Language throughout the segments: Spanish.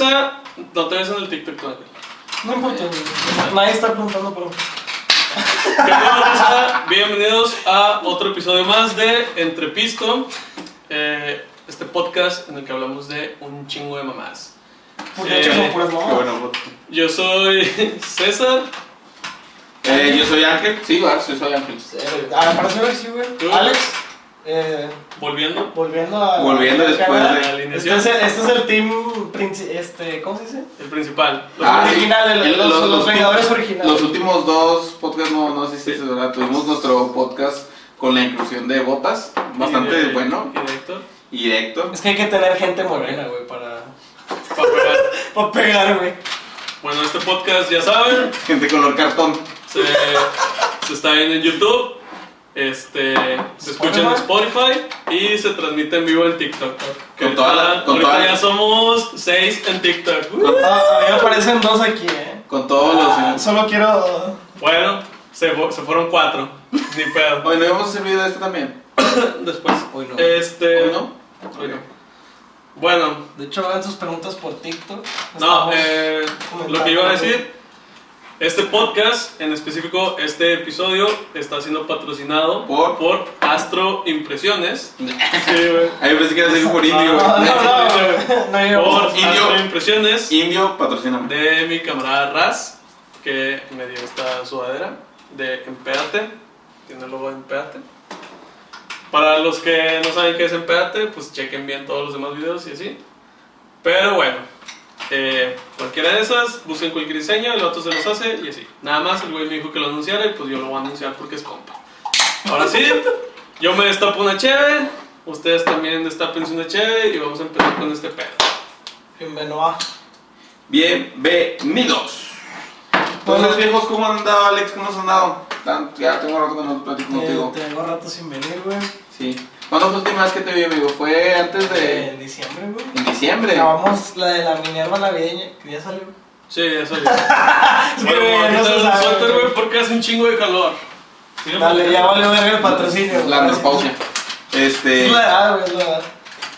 No te ves en el TikTok todavía. No importa. Nadie está preguntando por ¿Qué pedo, raza? Bienvenidos a otro episodio más de Entre Pisto, eh, este podcast en el que hablamos de un chingo de mamás. Porque hecho son puras foto. Yo soy César. Eh, yo soy Ángel. Sí, va, sí soy Ángel. Ah, para saber si, güey. ¿Tú? Alex, eh, Volviendo. volviendo a. Volviendo después de la Este es, el, este es el team. princi- Este, ¿Cómo se dice? El principal. Los Ah, princip- original, el- los, los, Vengadores los originales. últimos dos podcasts, no, no sé si es verdad, tuvimos nuestro podcast con la inclusión de botas, bastante y de- bueno, Y de Héctor. y de Héctor. Es que hay que tener gente morena, güey, para. Pa' pegar. Para pegar, güey. Bueno, este podcast, ya saben, Gente color cartón. se, se está viendo en YouTube. Este, se escucha en Spotify y se transmite en vivo en TikTok. Que Con toda la- ahorita- con ahorita toda la- ya somos seis en TikTok. Uh. Ah, a mí me aparecen dos aquí, eh. Con todos Ah, los... solo quiero. Bueno, se, se fueron cuatro. Ni pedo. Hoy no video de este también. Después. Hoy no. Este. ¿Hoy no? Hoy no. Bueno, De hecho, hagan sus preguntas por TikTok. no, eh, lo que iba a decir, este podcast, en específico este episodio, está siendo patrocinado ¿Por? por Astro Impresiones. Sí, güey. Ahí pensé que era decir por indio. No, güey. no, no, no, no, Por Indio. Astro Impresiones Indio, patrocíname. de mi camarada Raz, que me dio esta sudadera de Empéate. Tiene el logo de Empéate. Para los que no saben qué es Empéate, pues chequen bien todos los demás videos y así. Pero bueno, eh, cualquiera de esas, busquen cualquier diseño, el otro se los hace y así. Nada más, el güey me dijo que lo anunciara y pues yo lo voy a anunciar porque es compa. Ahora sí, yo me destapo una cheve, ustedes también destapense una cheve y vamos a empezar con este pedo. Bienvenido. Bienvenidos. Entonces, viejos, ¿cómo han andado, Alex? ¿Cómo has andado? Ya tengo rato que no platico contigo. Te- Tengo rato sin venir, güey. Sí. ¿Cuándo fue la última vez que te vi, amigo? ¿Fue antes de...? En diciembre, güey. En diciembre. Grabamos la de la Minerva navideña, que ya salió. Sí, ya salió. Es que, güey, no se sabe, suéter, güey. porque hace un chingo de calor. Sí, Dale, ya valió ver el patrocinio. La güey. menopausia. Este... Es la edad, güey, es la edad.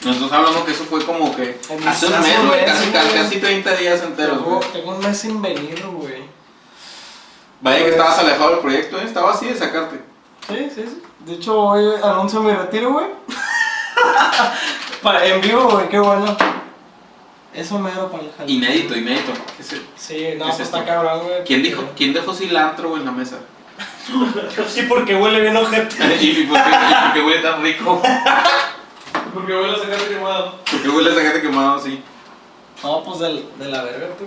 Nosotros hablamos que eso fue como que... En Hace un mes, güey. Casi, casi, casi 30 días enteros, güey. tengo un mes sin venir, güey. Vaya que Pues- estabas alejado del proyecto, ¿eh? Estaba así de sacarte. Sí, sí, sí. De hecho, hoy anuncio mi retiro, güey. En vivo, güey, qué bueno. Eso mero para el jale. Inédito, inédito. ¿Qué es el- Sí, no, ¿Qué es pues está cabrón, güey. ¿Quién dijo, ¿Quién dejó cilantro güey, en la mesa? Sí, porque huele bien ojete. ¿Y, y por qué, y huele tan rico? Porque voy a sacar quemado. ¿Por qué huele esa gente quemado así? No, pues del, de la verga, tú.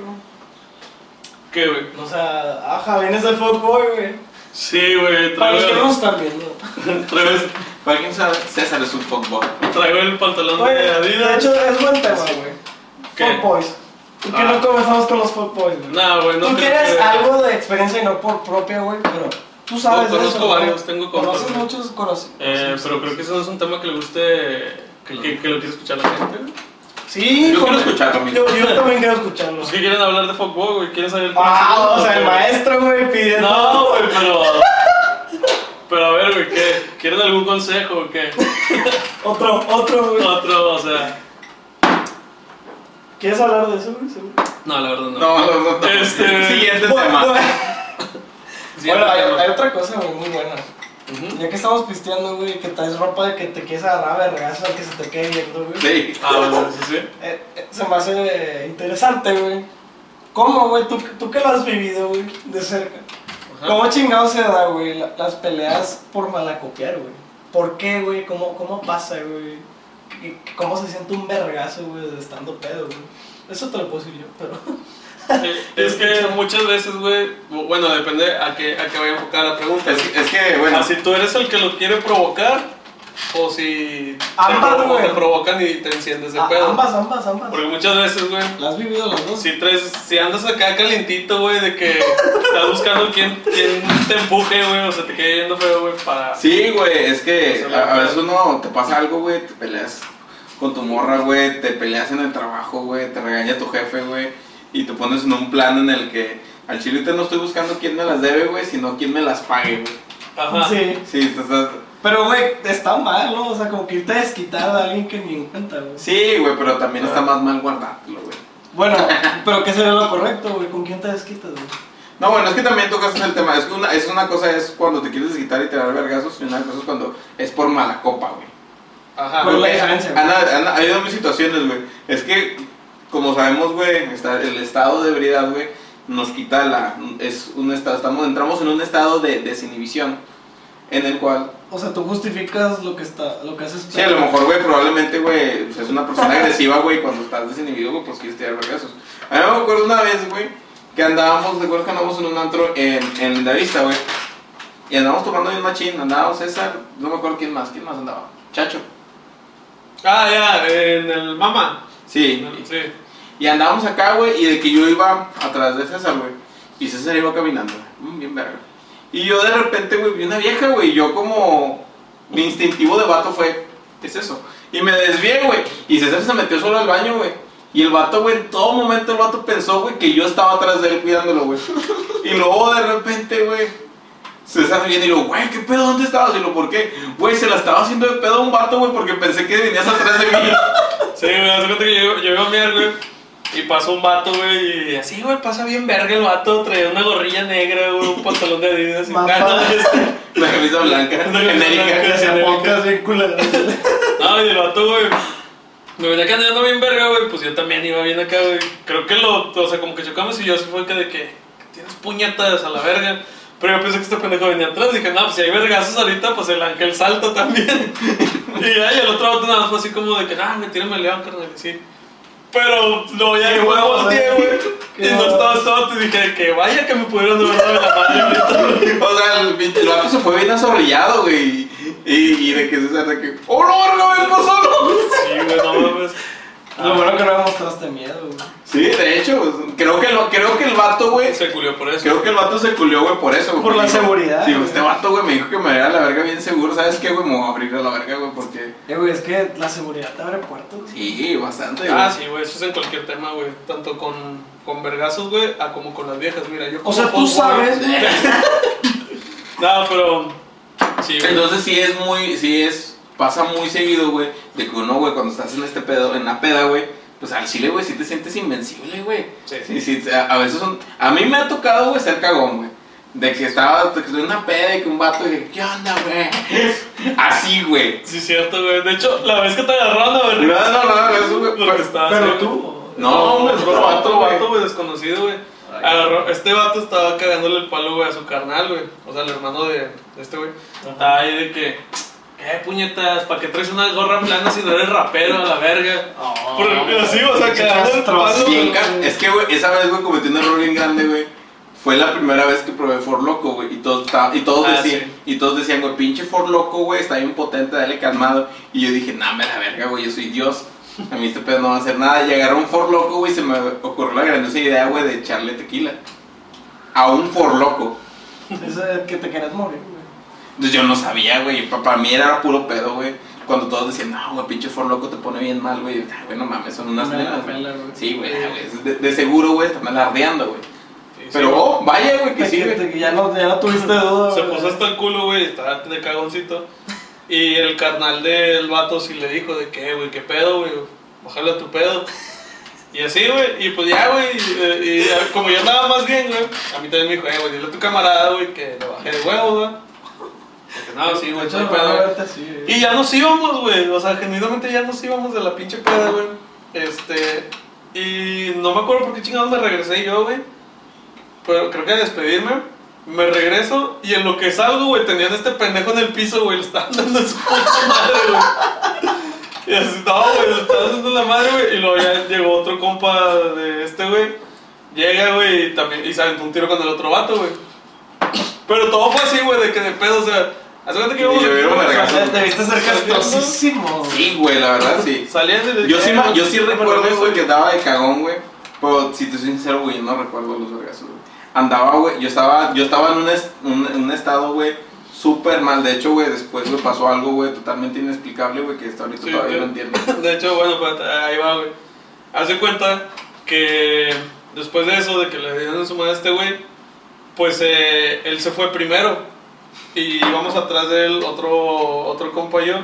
¿Qué, güey? O sea, ajá, vienes del fuckboy, güey. Sí, güey, Para los que no están viendo. traigo, Para quien sabe, César es un fuckboy. traigo el pantalón Oye, de de Adidas. hecho, es buen tema, güey. Fuckboys. ¿Por qué Ah. no comenzamos con los fuckboys, güey? No, güey, no Tú tienes que- algo de experiencia y no por propia, güey, pero tú sabes de conozco eso, ¿no? varios, tengo compas, Conoces muchos, conoces. Eh, pero creo que eso no es un tema que le guste, que, que, que lo quiere escuchar la gente. güey. Sí, Yo quiero escucharlo, amigo. Yo, yo también quiero escucharlo. Quieren hablar de fuckboy, güey, quieren saber Ah, o sea, el maestro, güey, pidiendo. No, güey, pero... Pero a ver, güey, ¿qué? ¿Quieren algún consejo o qué? Otro, otro, güey. Otro, o sea... ¿Quieres hablar de eso, güey? Seguro. No, la verdad no. No, no, no. no. Este- Siguiente Bueno, tema. bueno, Siguiente bueno, hay, tema. hay otra cosa, muy buena. Ya que estamos pisteando, güey, que traes ropa de que te quieres agarrar a vergazo al que se te quede viendo, güey. Sí. Ah, bueno, sí, sí. Eh, eh, se me hace interesante, güey. ¿Cómo, güey? ¿Tú, tú que lo has vivido, güey, de cerca. Ajá. ¿Cómo chingado se da, güey, la- las peleas por malacopiar, güey? ¿Por qué, güey? ¿Cómo, ¿Cómo pasa, güey? ¿Qué- qué- ¿Cómo se siente un vergazo, güey, de estando pedo, güey? Eso te lo puedo decir yo, pero... Eh, Es que muchas veces, güey, bueno, depende a qué, a qué vaya enfocada la pregunta. Es, es que, bueno, Ah, si tú eres el que lo quiere provocar, o si te, Ambas, provo- güey. te provocan y te enciendes de pedo. ambas, ambas, ambas. Porque muchas veces, güey, ¿La has vivido las dos? si, traes, si andas acá calientito, güey, de que estás buscando quién, quién te empuje, güey, o se te quede viendo feo, güey, para... sí, güey, es que a, a no- veces uno te pasa algo, güey, te peleas con tu morra, güey, te peleas en el trabajo, güey, te regaña tu jefe, güey, y te pones en un plan en el que al chilito no estoy buscando quién me las debe, güey, sino quién me las pague, güey. Ajá. Sí. Sí, te estás... Pero, güey, está mal, ¿no? O sea, como que irte a desquitar a alguien que ni en cuenta, güey. Sí, güey, pero también está más mal guardártelo, güey. Bueno, pero ¿qué sería lo correcto, güey? ¿Con quién te desquitas, güey? No, bueno, es que también tocas el tema. Es que una, es una cosa es cuando te quieres desquitar y tirar vergazos, y una cosa es cuando es por mala copa, güey. Ajá. ¿Cuál es la diferencia, güey? Han, han- ha habido mis situaciones, güey. Es que, como sabemos, güey, está- el estado de ebriedad, güey, nos quita la. Es un estado. Estamos, entramos en un estado de desinhibición. En el cual. O sea, tú justificas lo que está, lo que haces. Sí, a lo mejor, güey, probablemente, güey, pues, es una persona agresiva, güey, cuando estás desinhibido, güey, pues quieres tirar vergazos. A mí me acuerdo una vez, güey, que andábamos, de acuerdo que andábamos en un antro en, en la vista, güey. Y andábamos tomando bien machín, andábamos César, no me acuerdo quién más, quién más andaba. Chacho. Ah, ya, en el Mama. Sí, Sí. Y andábamos acá, güey, y de que yo iba atrás de César, güey. Y César iba caminando, mm, bien verga. Y yo de repente, güey, vi una vieja, güey. Yo como mi instintivo de vato fue, ¿qué es eso? Y me desvié, güey. Y César se metió solo al baño, güey. Y el vato, güey, en todo momento el vato pensó, güey, que yo estaba atrás de él cuidándolo, güey. Y luego de repente, güey, César viene y lo, güey, ¿qué pedo? ¿Dónde estabas? Y lo, ¿por qué? Güey, se la estaba haciendo de pedo a un vato, güey, porque pensé que venías atrás de mí. Sí, güey, hace cuenta que yo, yo iba a mirar, güey. Y pasó un vato, güey, y así, güey, pasa bien verga el vato, traía una gorrilla negra, güey, un pantalón de Adidas. y- Mamá. Ah, no, este- La camisa blanca, Una camisa genérica. blanca. Se culera. No, y el vato, güey, me venía caminando bien verga, güey, pues yo también iba bien acá, güey. Creo que lo, o sea, como que chocamos y yo así fue que de que tienes puñetas a la verga. Pero yo pensé que este pendejo venía atrás. Dije, no, pues si hay vergazos ahorita, pues el ángel salta también. y y el otro vato nada más fue así como de que, nah, me tírame el león, carnal, y sí. Pero luego ya huevos, volteé, güey. Y no estaba todo, te dije que vaya que me pudieron dado la madre. O sea, el, pinche- se fue bien azorrillado, güey. Y, y de que César, de que, ¡Oh, no, verga, vengo solo! Sí, güey, no mames. Lo bueno que no me mostraste miedo, güey. Sí, de hecho, creo que, lo, creo que el vato, güey. Se culió por eso. Creo que el vato se culió, güey, por eso, güey. Por la dijo, seguridad, Sí, güey. este vato, güey, me dijo que me diera la verga bien seguro. ¿Sabes qué, güey? Me voy a abrir a la verga, güey, porque. Eh, güey, es que la seguridad te abre puertas. güey. Sí, bastante, Ah, güey. sí, güey, eso es en cualquier tema, güey. Tanto con, con vergazos, güey, a como con las viejas. Mira, yo O sea, tú sabes, güey. No, pero. Sí, güey. Entonces sí es muy, sí es, pasa muy seguido, güey, de que uno, güey, cuando estás en este pedo, en la peda, güey, pues al chile, güey, sí te sientes invencible, güey. Sí. Sí, sí, a, a veces son, a mí me ha tocado, güey, ser cagón, güey. De que estaba, de que estoy en una peda y que un vato, y que, ¿qué onda, güey? Así, güey. Sí, cierto, güey. De hecho, la vez que te agarraron a No, no, no, no, eso, güey. Que estaba Pero haciendo. tú. No, güey, es otro vato, güey. vato, güey, desconocido, güey. Agarró, este vato estaba cagándole el palo, güey, a su carnal, güey. O sea, el hermano de, de este, güey. Estaba ahí de que, ¿qué puñetas? ¿Para qué traes una gorra plana si no eres rapero a la verga? Porque así, o sea, el palo, ca- es que, güey, esa vez, güey, cometí un error bien grande, güey. Fue la primera vez que probé For Loco, güey. Y todos, y todos Ah, decían, sí. y todos decían, güey, pinche For Loco, güey, está bien potente, dale calmado. Y yo dije, nah, me la verga, güey, yo soy Dios. A mí este pedo no va a hacer nada. Un For Loco, güey, y se me ocurrió la grandiosa idea, güey, de echarle tequila. A un For Loco. Es que te quieres morir, güey. Entonces yo no sabía, güey. pa- Para mí era puro pedo, güey. Cuando todos decían, no, güey, pinche For Loco te pone bien mal, güey. Ay, güey, no mames, son unas nenas, güey. Sí, güey, güey, de, de seguro, güey, están alardeando, güey. Sí, Pero, oh, vaya, güey, que sí, güey. ya, no, ya no tuviste duda, Se puso hasta el culo, güey, estaba de cagoncito. Y el carnal del vato sí le dijo de que, güey, qué pedo, güey, bájale a tu pedo. Y así, güey, y pues ya, güey, y, como yo andaba más bien, güey, a mí también me dijo, eh, güey, dile a tu camarada, güey, que le bajé de huevos, güey. Porque no, sí, güey, no. Y ya nos íbamos, güey. O sea, genuinamente ya nos íbamos de la pinche peda, güey. Este. Y no me acuerdo por qué chingados me regresé yo, güey. Pero creo que a despedirme. Me regreso y en lo que salgo, güey, tenían este pendejo en el piso, güey. Le estaban dando su puta madre, güey. Y así, no, güey, le estaban dando la madre, güey. Y luego ya llegó otro compa de este, güey. Llega, güey, y también. Y se aventó un tiro con el otro vato, güey. Pero todo fue así, güey, de que de pedo, o sea. Hace cuenta que íbamos. Y llovió un O vergazo. sea, debiste ser castosísimo. güey. Sí, güey, la verdad, sí. Salían de Yo sí, ma- yo sí recuerdo, güey, que andaba de cagón, güey. Pero si te soy sincero, güey, no recuerdo los vergazos, güey. Andaba, güey, yo estaba, yo estaba en un, es- un, en un estado, güey, súper mal. De hecho, güey, después me pasó algo, güey, totalmente inexplicable, güey, que hasta ahorita Sí, todavía güey. no entiendo. De hecho, bueno, pues, ahí va, güey. Hace cuenta que después de eso, de que le dieron su madre a este güey, pues eh, él se fue primero. Y íbamos atrás de él, otro, otro compa y yo.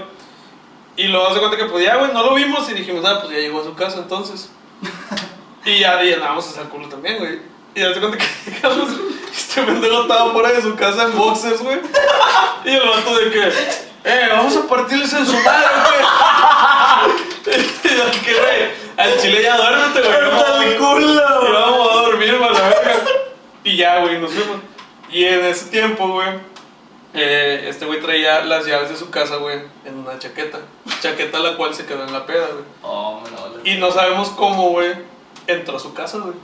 Y luego hace cuenta que, pues ya, güey, no lo vimos y dijimos, ah, pues ya llegó a su casa entonces. Y ya llenábamos hasta el culo también, güey. Y ya te cuenta que llegamos, este pendejo estaba fuera de su casa en boxes, güey. Y el vato de que, eh, vamos a partirles en su madre, güey. Y que, güey, al chile ya duérmete, güey. no ¡Hasta el culo! Y vamos a dormir, a la verga. Y ya, güey, nos fuimos. Y en ese tiempo, güey, eh, este güey traía las llaves de su casa, güey, en una chaqueta. Chaqueta la cual se quedó en la peda, güey. Oh, no, Y no sabemos cómo, güey, entró a su casa, güey.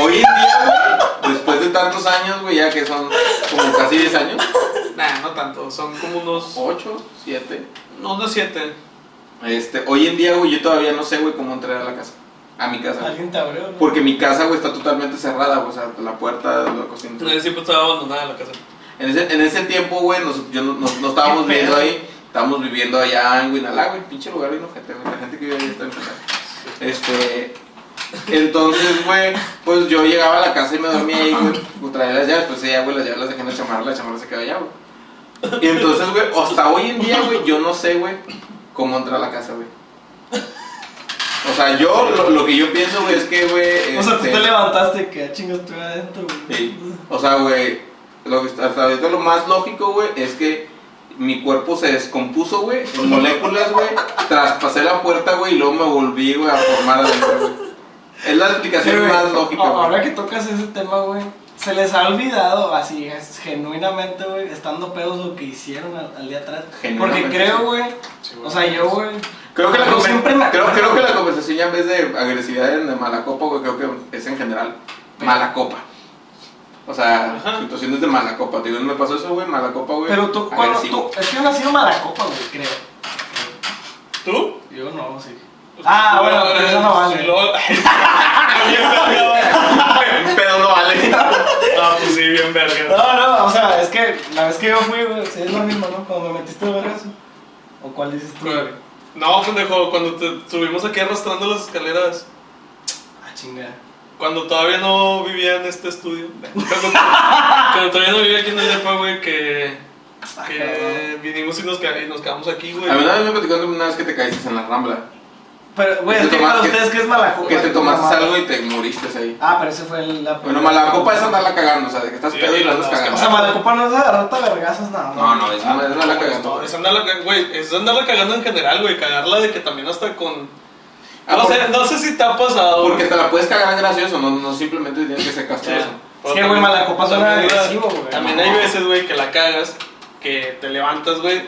Hoy en día, güey, después de tantos años, güey, ya que son como casi 10 años, Nah, no tanto, son como unos. 8, 7. No, unos siete. Este, hoy en día, güey, yo todavía no sé, güey, cómo entrar a la casa. A mi casa. Alguien te abrió, ¿no? Porque mi casa, güey, está totalmente cerrada, güey, o sea, la puerta de la cocina. En ese tiempo estaba abandonada la casa. En ese, en ese tiempo, güey, nos, yo no, no- no estábamos pedo. ahí, estábamos viviendo allá en Guinalá, güey, pinche lugar bien ojete, güey, la gente que vive ahí está enferma. Este, entonces, güey, pues yo llegaba a la casa y me dormía ahí, güey, pues, traía las llaves, pues ella, güey, las llaves las dejé en la chamarra, la chamarra se quedó allá, güey. Y entonces, güey, hasta hoy en día, güey, yo no sé, güey, cómo entrar a la casa, güey. O sea, yo, lo, lo que yo pienso, güey, es que, güey... O sea, tú este, te levantaste que ah, chingas estoy adentro, güey. Sí. O sea, güey, lo que- hasta ahorita lo más lógico, güey, es que mi cuerpo se descompuso, güey, en moléculas, güey. Traspasé la puerta, güey, y luego me volví, güey, a formar adentro, güey. Es la explicación güey. más lógica, A- Ahora güey. que tocas ese tema, güey, se les ha olvidado así, es, genuinamente, güey, estando pedos lo que hicieron al, al día atrás. Porque creo, güey, o sea, yo, güey, Creo que, la yo conver- siempre me creo, acuerdo. creo que la conversación ya en vez de agresividad de mala copa, güey, creo que es en general mala copa. O sea, Ajá. situaciones de mala copa. Te digo, no me pasó eso, güey, mala copa, güey. Pero tú, cuando tú, es que yo nací en Malacopa, güey, creo. ¿Tú? Yo no, sí. Ah, bueno, pero eso no vale. Pero no vale. Ah, pues sí, bien verga. No, no, o sea, es que la vez que yo fui, güey, sí, es lo mismo, ¿no? Cuando me metiste el vergazo. ¿O cuál dices tú? Güey. No, pendejo, cuando te subimos aquí arrastrando las escaleras. Ah, chingada. Cuando todavía no vivía en este estudio. Cuando, cuando todavía no vivía aquí en el depa, güey, que, que vinimos y nos, qued- y nos quedamos aquí, güey. A mí una vez me platicaron una vez que te caíste en la rambla. Pero, güey, Que es te que tomas- para que- ustedes, ¿qué es Malacopa? Que te tomaste algo y te moriste ahí. Ah, pero ese fue el- la Bueno, mala copa es andarla cagando, o sea, de que estás Sí, pedo y la andas no, O cagando. sea, Malacopa no es agarrarte a vergazos, nada. No, no, es una es andarla cagando. es andarla, ca- güey, es andarla cagando en general, güey, cagarla de que también hasta con... Ah, No por- sé, no sé si te ha pasado. Porque te la puedes cagar gracioso, no, no simplemente tienes que ser castroso. Es que, güey, Malacopa suena También, agresivo, güey. También hay veces, güey, que la cagas, que te levantas, güey,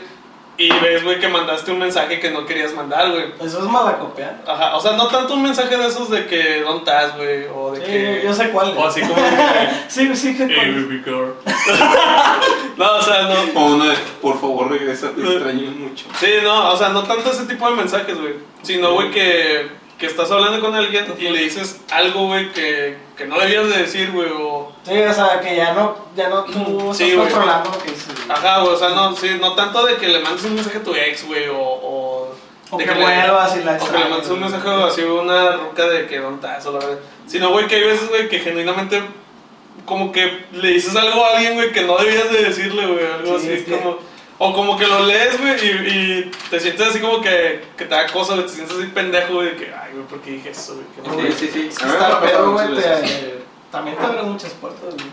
y ves, güey, que mandaste un mensaje que no querías mandar, güey. Eso es Malacopear. Ajá, o sea, no tanto un mensaje de esos de que ¿dónde estás, güey? O de Sí, que... yo sé cuál. O así como que... Sí, sí, que Hey, cuál. baby girl. no, o sea, no... O uno de, por favor, regresa, te extraño mucho. Sí, no, o sea, no tanto ese tipo de mensajes, güey. Sino, güey, que, que estás hablando con alguien y le dices algo, güey, que, que no debías de decir, güey, o... Sí, o sea, que ya no, ya no tú Sí, estás controlando lo que dices. Ajá, güey, o sea, no, sí, no tanto de que le mandes un mensaje a tu ex, güey, o... O, O de que vuelvas y la O que le extrañas, mandes un mensaje así, una ruca de que dónde estás, o la verdad. Sino, güey, que hay veces, güey, que genuinamente como que le dices algo a alguien, güey, que no debías de decirle, güey, algo Sí, así, que- como... O como que lo lees, güey, y, y te sientes así como que, que te da cosa, güey, te sientes así pendejo, güey, de que, ay, güey, ¿por qué dije eso, güey? Sí, sí, sí. Es que A mí me ha estar pasado pedo, muchas güey, también te abre muchas puertas, güey.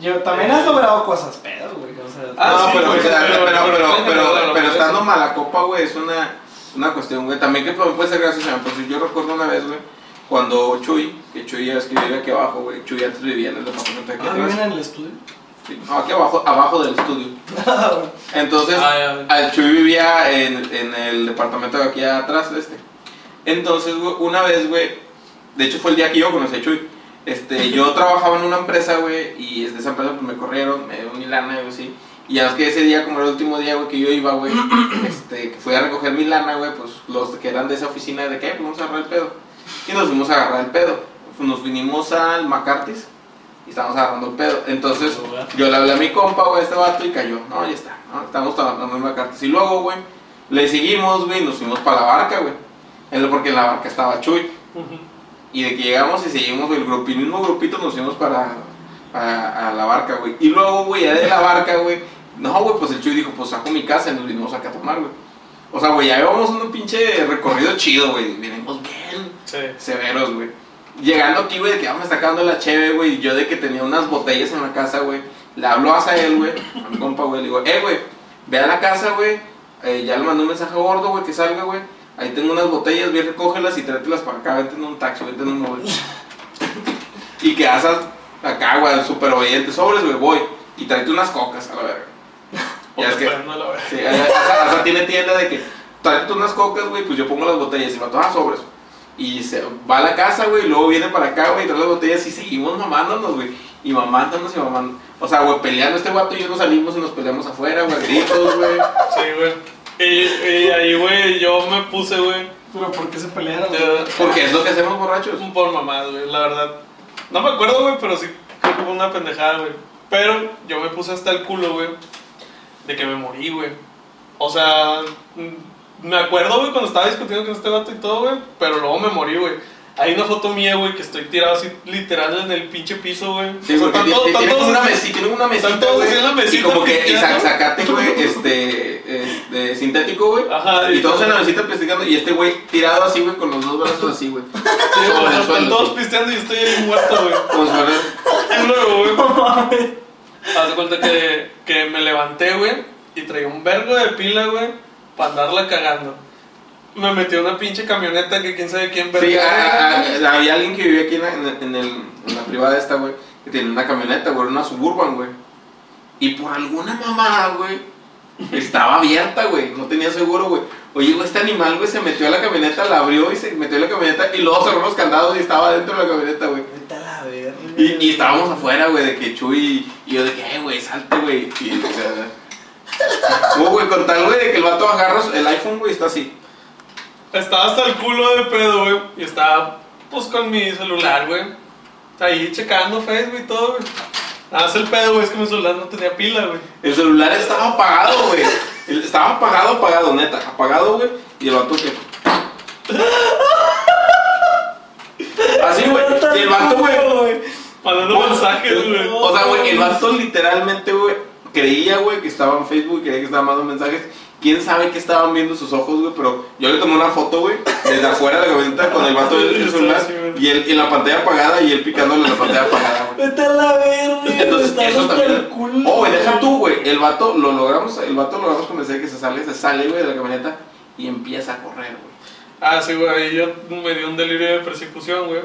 Yo también has logrado cosas pedo, güey. O sea, Ah, no, sí, pero, pero- pero, pero, pero- pero, pero- pero, pero- estando mala copa, güey, es una, una cuestión, güey. También que puede ser gracioso, pues yo recuerdo una vez, güey, cuando Chuy, que Chuy ya es que vive aquí abajo, güey, Chuy antes vivía en el departamento de aquí ah, atrás. en el estudio. Sí, no, aquí abajo, abajo del estudio. Entonces, Ah, el Chuy vivía en, en el departamento de aquí atrás este. Entonces, güey, una vez, güey, de hecho fue el día que yo conocí a Chuy. Este, yo trabajaba en una empresa, güey, y desde esa empresa pues me corrieron, me dio mi lana, güey, sí. Y ya es que ese día, como era el último día, güey, que yo iba, güey, este, que fui a recoger mi lana, güey, pues los que eran de esa oficina, de que, pues vamos a agarrar el pedo. Y nos fuimos a agarrar el pedo. Pues, nos vinimos al McCarthy's y estábamos agarrando el pedo. Entonces, yo le hablé a mi compa, güey, a este vato y cayó. No, ya está, ¿no? Estamos trabajando en McCarthy's. Y luego, güey, le seguimos, güey, y nos fuimos para la barca, güey. Porque en la barca estaba Chuy. Y de que llegamos y seguimos, güey, el grupo, el mismo grupito nos fuimos para, para- a la barca, güey. Y luego, güey, ya de la barca, güey, no, güey, pues el Chuy dijo, pues saco mi casa y nos vinimos acá a tomar, güey. O sea, güey, ya llevamos un pinche recorrido chido, güey. Venimos bien Sí. severos, güey. Llegando aquí, güey, de que vamos sacando la cheve, güey, y yo de que tenía unas botellas en la casa, güey, le hablo a él, güey, a mi compa, güey, le digo, eh, güey, ve a la casa, güey, eh, ya le mandé un mensaje gordo, güey, que salga, güey, ahí tengo unas botellas, ve, recógelas y tráetelas para acá, vete en un taxi, vete en un móvil. y que haces acá, güey, súper obediente, sobres, güey, voy, y tráete unas cocas, a la verga. O Ya es te que- prendo la verga. Sí, hasta, hasta tiene tienda de que tráete unas cocas, güey, pues yo pongo las botellas y me tomas sobres. Y se va a la casa, güey, y luego viene para acá, güey, y trae las botellas y seguimos mamándonos, güey. Y mamándonos y mamando. O sea, güey, peleando este guato y yo nos salimos y nos peleamos afuera, güey, gritos, güey. Sí, güey. Y, y ahí, güey, yo me puse, güey, Pero ¿por qué se pelearon? Porque es lo que hacemos borrachos. por mamás, güey, la verdad. No me acuerdo, güey, pero sí creo que fue una pendejada, güey. Pero yo me puse hasta el culo, güey, de que me morí, güey. O sea, me acuerdo, güey, cuando estaba discutiendo con este vato y todo, güey, pero luego me morí, güey. Hay una foto mía, güey, que estoy tirado así literal en el pinche piso, güey. Sí, O sea, porque una mesita, tiene una mesita, todos güey. la Y mesita como que, y pisteando. sa- sacate, güey, este, este, sintético, güey. Ajá, Y todos en la mesita platicando y este güey tirado así, güey, con los dos brazos así, güey. Sí, güey, o sea, están todos pisteando y estoy ahí muerto, güey. Como si fuera- Y luego, güey. Haz de cuenta que, que me levanté, güey, y traía un vergo de pila, güey, para andarla cagando. Me metí a una pinche camioneta que quién sabe quién Sí, ah, había alguien que vivía aquí en la, en, el- en el- en la privada esta, güey, que tiene una camioneta, güey, una suburban, güey. Y por alguna mamada, güey, estaba abierta, güey, no tenía seguro, güey. Oye, güey, este animal, güey, se metió a la camioneta, la abrió y se metió en la camioneta y luego cerró los candados y estaba dentro de la camioneta, güey. Vete a la verga. Y, y estábamos afuera, güey, de que Chuy y yo de que, eh, güey, salte, güey. Y, o sea, no, güey, con tal, güey, de que el vato agarra el iPhone, güey, está así. Estaba hasta el culo de pedo, güey, y estaba, pues, con mi celular, güey. Ahí checando Facebook y todo, güey. Nada más el pedo, güey, es que mi celular no tenía pila, güey. El celular estaba apagado, güey. Estaba apagado, apagado, neta. Apagado, güey. Y el vato que. Así, güey. Y el vato, güey. Mandando mensajes, güey. O sea, güey, el vato literalmente, güey, creía, güey, que estaba en Facebook, creía que estaba mandando mensajes. Quién sabe qué estaban viendo sus ojos, güey, pero yo le tomé una foto, güey, desde afuera de la camioneta con el vato del celular y él en la pantalla apagada y él picándole en la pantalla apagada, güey. Vete a la verga. Entonces, estás eso también. el culo. Oh, güey, deja tú, güey. El vato lo logramos, el vato logramos convencer de que se sale, se sale, güey, de la camioneta y empieza a correr, güey. Ah, sí, güey, ahí yo me dio un delirio de persecución, güey.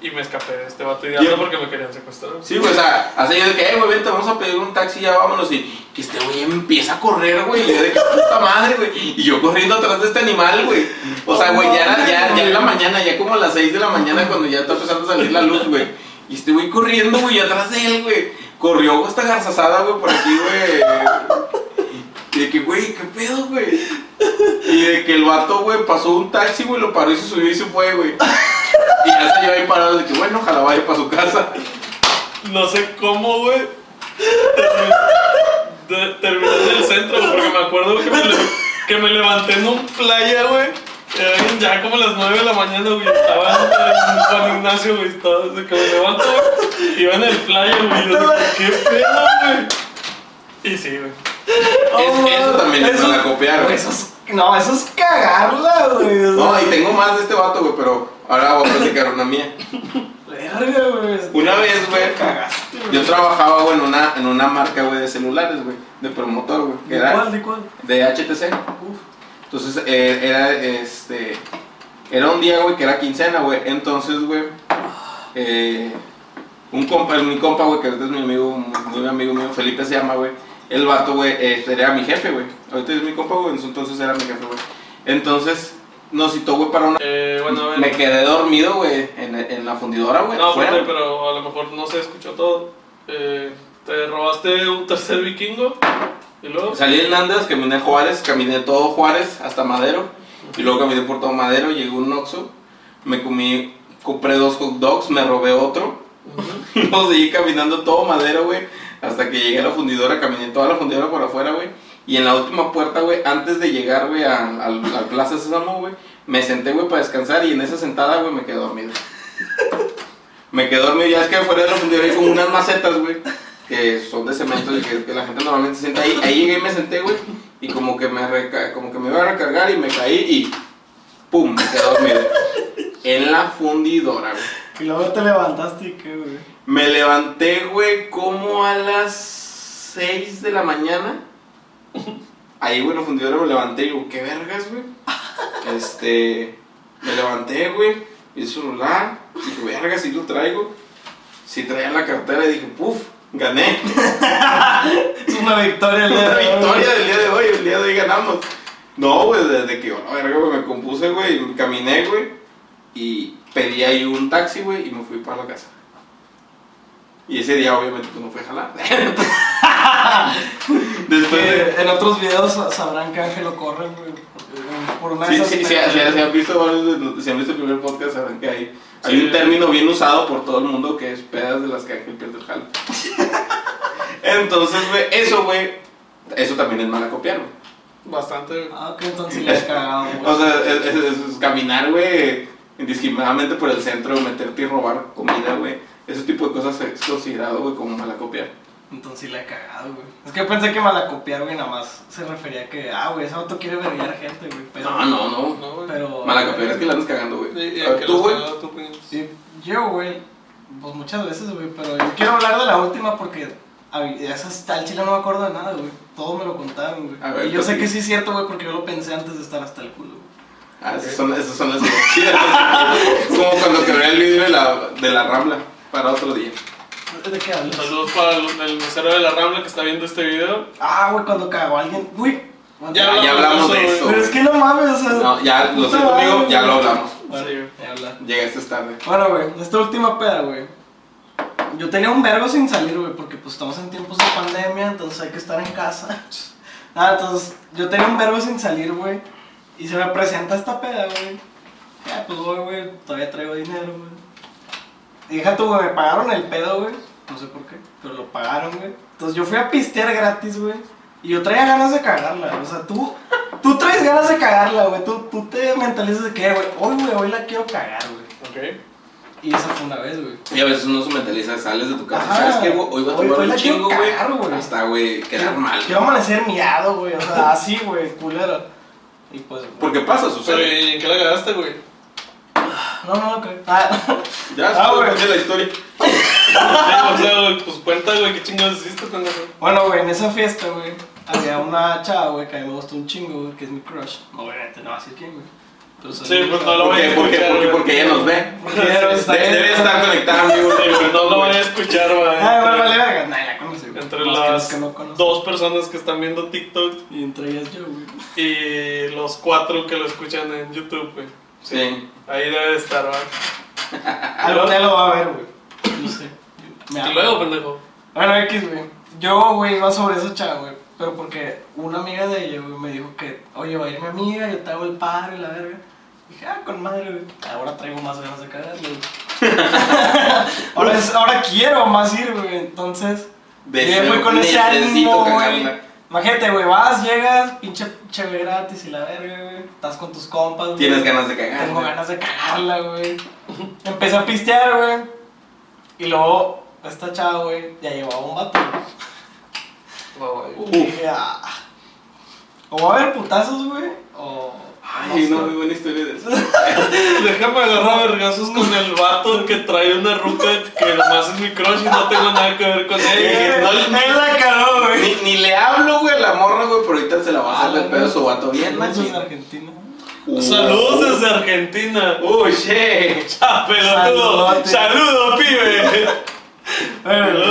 Y me escapé de este vato Bien. porque me querían secuestrar. Sí, güey, o sea, hace yo de que, eh, güey, vente, vamos a pedir un taxi, ya vámonos. Y que este güey empieza a correr, güey. Y yo de que puta madre, güey. Y yo corriendo atrás de este animal, güey. O sea, güey, ya era, ya, ya en la mañana, ya como a las 6 de la mañana, cuando ya está empezando a salir la luz, güey. Y este güey corriendo, güey, atrás de él, güey. Corrió esta garzazada, güey, por aquí, güey. Y de que, güey, ¿qué pedo, güey? Y de que el vato, güey, pasó un taxi, güey, lo paró y se subió y se fue, güey. Y ya se lleva ahí parado de que, bueno, ojalá vaya para su casa. No sé cómo, güey. Terminé en el centro, güey, porque me acuerdo que me, que me levanté en un playa, güey. Ya como las 9 de la mañana, güey. Estaba en Juan Ignacio, güey. Estaba desde que me levanto, güey. Iba en el playa, güey. ¿qué pedo, güey? Y sí, güey. Es- eso también es para copiar, güey. Eso es, no, eso es cagarla, güey. No, y tengo más de este vato, güey, pero ahora voy a platicar una mía. Verga, güey. Una vez, güey, Cagaste, güey. yo trabajaba, güey, en una, en una marca, güey, de celulares, güey, de promotor, güey, ¿De era cuál? ¿De cuál? de HTC. Uf. Entonces, eh, era, este, era un día, güey, que era quincena, güey. Entonces, güey, eh, un compa, mi compa, güey, que ahorita es mi amigo, muy, muy amigo mío, Felipe se llama, güey. El vato, güey, este, era mi jefe, güey. Ahorita es mi compa, güey, entonces era mi jefe, güey. Entonces, nos citó, güey, para una... Eh, bueno. Me quedé dormido, güey, en, en la fundidora, güey. No, espérate, pero a lo mejor no se escuchó todo. Eh, te robaste un tercer vikingo y luego. Salí de Hernández, caminé a Juárez, caminé todo Juárez hasta Madero. Y luego caminé por todo Madero, llegué a un Oxxo. Me comí, compré dos hot dogs, me robé otro. Ujú. Y luego seguí caminando todo Madero, güey. Hasta que llegué a la fundidora, caminé toda la fundidora por afuera, güey. Y en la última puerta, güey, antes de llegar, güey, a, a, a Plaza Sésamo, güey, me senté, güey, para descansar. Y en esa sentada, güey, me quedé dormido. me quedé dormido, ya es que afuera de la fundidora hay como unas macetas, güey, que son de cemento y que, que la gente normalmente se sienta ahí. Ahí llegué y me senté, güey, y como que me, reca como que me iba a recargar y me caí y ¡pum! Me quedé dormido. En la fundidora, güey. Y luego te levantaste y qué, güey. Me levanté, güey, como a las 6 de la mañana. Ahí, güey, en la fundidora me levanté y digo, ¿qué vergas, güey? Este. Me levanté, güey, vi el celular. Dije, vergas, si lo traigo. Si traía la cartera y dije, puf, gané. Es una victoria el día Una de hoy. victoria del día de hoy, el día de hoy ganamos. No, güey, desde que, la verga, güey, me compuse, güey, y caminé, güey, y pedí ahí un taxi, güey, y me fui para la casa. Y ese día, obviamente, pues no fue a jalar. Después de... Que en otros videos sabrán que Ángel lo corre, güey. Por una de Sí, esas sí, sí, peleas. sí, si han visto si han visto el primer podcast, sabrán que hay, hay Sí. un término bien usado por todo el mundo que es pedas de las que Ángel pierde el jale. Entonces, güey, eso, güey, eso también es mala copiar, güey. Bastante. Ah, ok, entonces le has cagado, güey. O sea, es, es- es- es caminar, güey, indiscriminadamente por el centro, meterte y robar comida, güey. Ese tipo de cosas es considerado, güey, como mala copia. Entonces le he cagado, güey. Es que yo pensé que malacopiar, güey, nada más se refería a que, ah, güey, ese auto quiere verguiar gente, güey. Pero, No, no, no. No, güey. Pero. Mala copiar es que la andas cagando, güey. Y- y A ver, que ¿Tú, güey? cagado, tú, pues. Sí, yo, güey, pues muchas veces, güey, pero yo quiero hablar de la última porque a mí- esas, al chile no me acuerdo de nada, güey. Todo me lo contaron, A güey. ver, Y yo sé que sí es cierto, güey, porque yo lo pensé antes de estar hasta el culo, güey. Ah, esas son, esas son las chidas. como cuando quebré el vidrio de la, de la rambla para otro día. ¿De qué hablas? Saludos para el, el mesero de la Rambla que está viendo este video. Ah, güey, cuando cagó a alguien, güey. Ya Ya hablamos de eso. Pero es que no mames, o sea. No, ya, lo madre, amigo, ya güey. lo hablamos. Bueno, Sí, güey. ya habla. Llegaste tarde. Bueno, güey, esta última peda, güey. Yo tenía un vergo sin salir, güey, porque pues estamos en tiempos de pandemia, entonces hay que estar en casa. Ah, entonces yo tenía un vergo sin salir, güey. Y se me presenta esta peda, güey. Ya, pues voy, güey, todavía traigo dinero, güey. Y deja tú, güey, me pagaron el pedo, güey. No sé por qué, pero lo pagaron, güey. Entonces yo fui a pistear gratis, güey. Y yo traía ganas de cagarla, o sea, tú, tú traes ganas de cagarla, güey. Tú, tú te mentalizas de que, güey, hoy, güey, hoy la quiero cagar, güey. Ok. Y esa fue una vez, güey. Y a veces uno se mentaliza, sales de tu casa. Ajá. ¿Sabes qué, güey? Hoy voy a tomar un chingo, güey. Hasta, güey, quedar mal. Quiero amanecer miado, güey. O sea, así, güey, culero. Y pues, güey. Porque pasa, sucede. ¿y en qué la cagaste, güey? No, no, no creo. Ah, Ya, Ah, güey. la historia. Sí, o sea, güey, pues cuenta, güey, qué chingados hiciste, pendejo. bueno, güey, en esa fiesta, güey, había una chava, güey, que a mí me gustó un chingo, güey, que es mi crush. Obviamente no va a decir quién, güey. Pero Sí, pues no lo ¿Por voy a qué? ¿Por qué? escuchar, Porque, ella nos ve. Porque ella no está De- ahí. debe estar conectada, amigo. Sí, güey, no lo voy a escuchar, güey. Ay, bueno, vale, verga. Nadie la conoce, güey. Entre que las que dos personas que están viendo TikTok Y entre ellas yo, güey. y los cuatro que lo escuchan en YouTube, güey. Sí. Ahí debe de estar, güey. Algún día lo va a ver, güey. No sé. Me Y luego, pendejo. Bueno, X, güey. Yo, güey, iba sobre esa chava, güey. Pero porque una amiga de ella, güey, me dijo que, oye, va a ir mi amiga, yo te hago el padre y la verga. Dije, ah, con madre, güey. Ahora traigo más ganas de cagarle, güey. ahora, es- ahora quiero más ir, güey. Entonces, Deseo- yo fui con ese ánimo, güey. Cagarla. Imagínate, güey, vas, llegas, pinche chévere gratis y la verga, güey. Estás con tus compas, güey. Tienes ganas de cagar. Tengo ganas de cagarla, güey. Empecé a pistear, güey. Y luego, esta chava, güey, ya llevaba un vato. güey. Y dije, ah. O va a haber putazos, güey, o. Ay, no, muy buena historia de eso. Déjame agarrar vergazos con el vato que trae una ruca que nomás es mi crush y no tengo nada que ver con ella. Él la cagó, güey. Ni, ni le hablo, güey, a la morra, güey, pero ahorita se la va a hacer de pedo a su vato bien, Saludos machín. de Argentina. Uh. Saludos desde Argentina. Uy, che. ¡Ah. ¡Saludos, pibe! Bueno,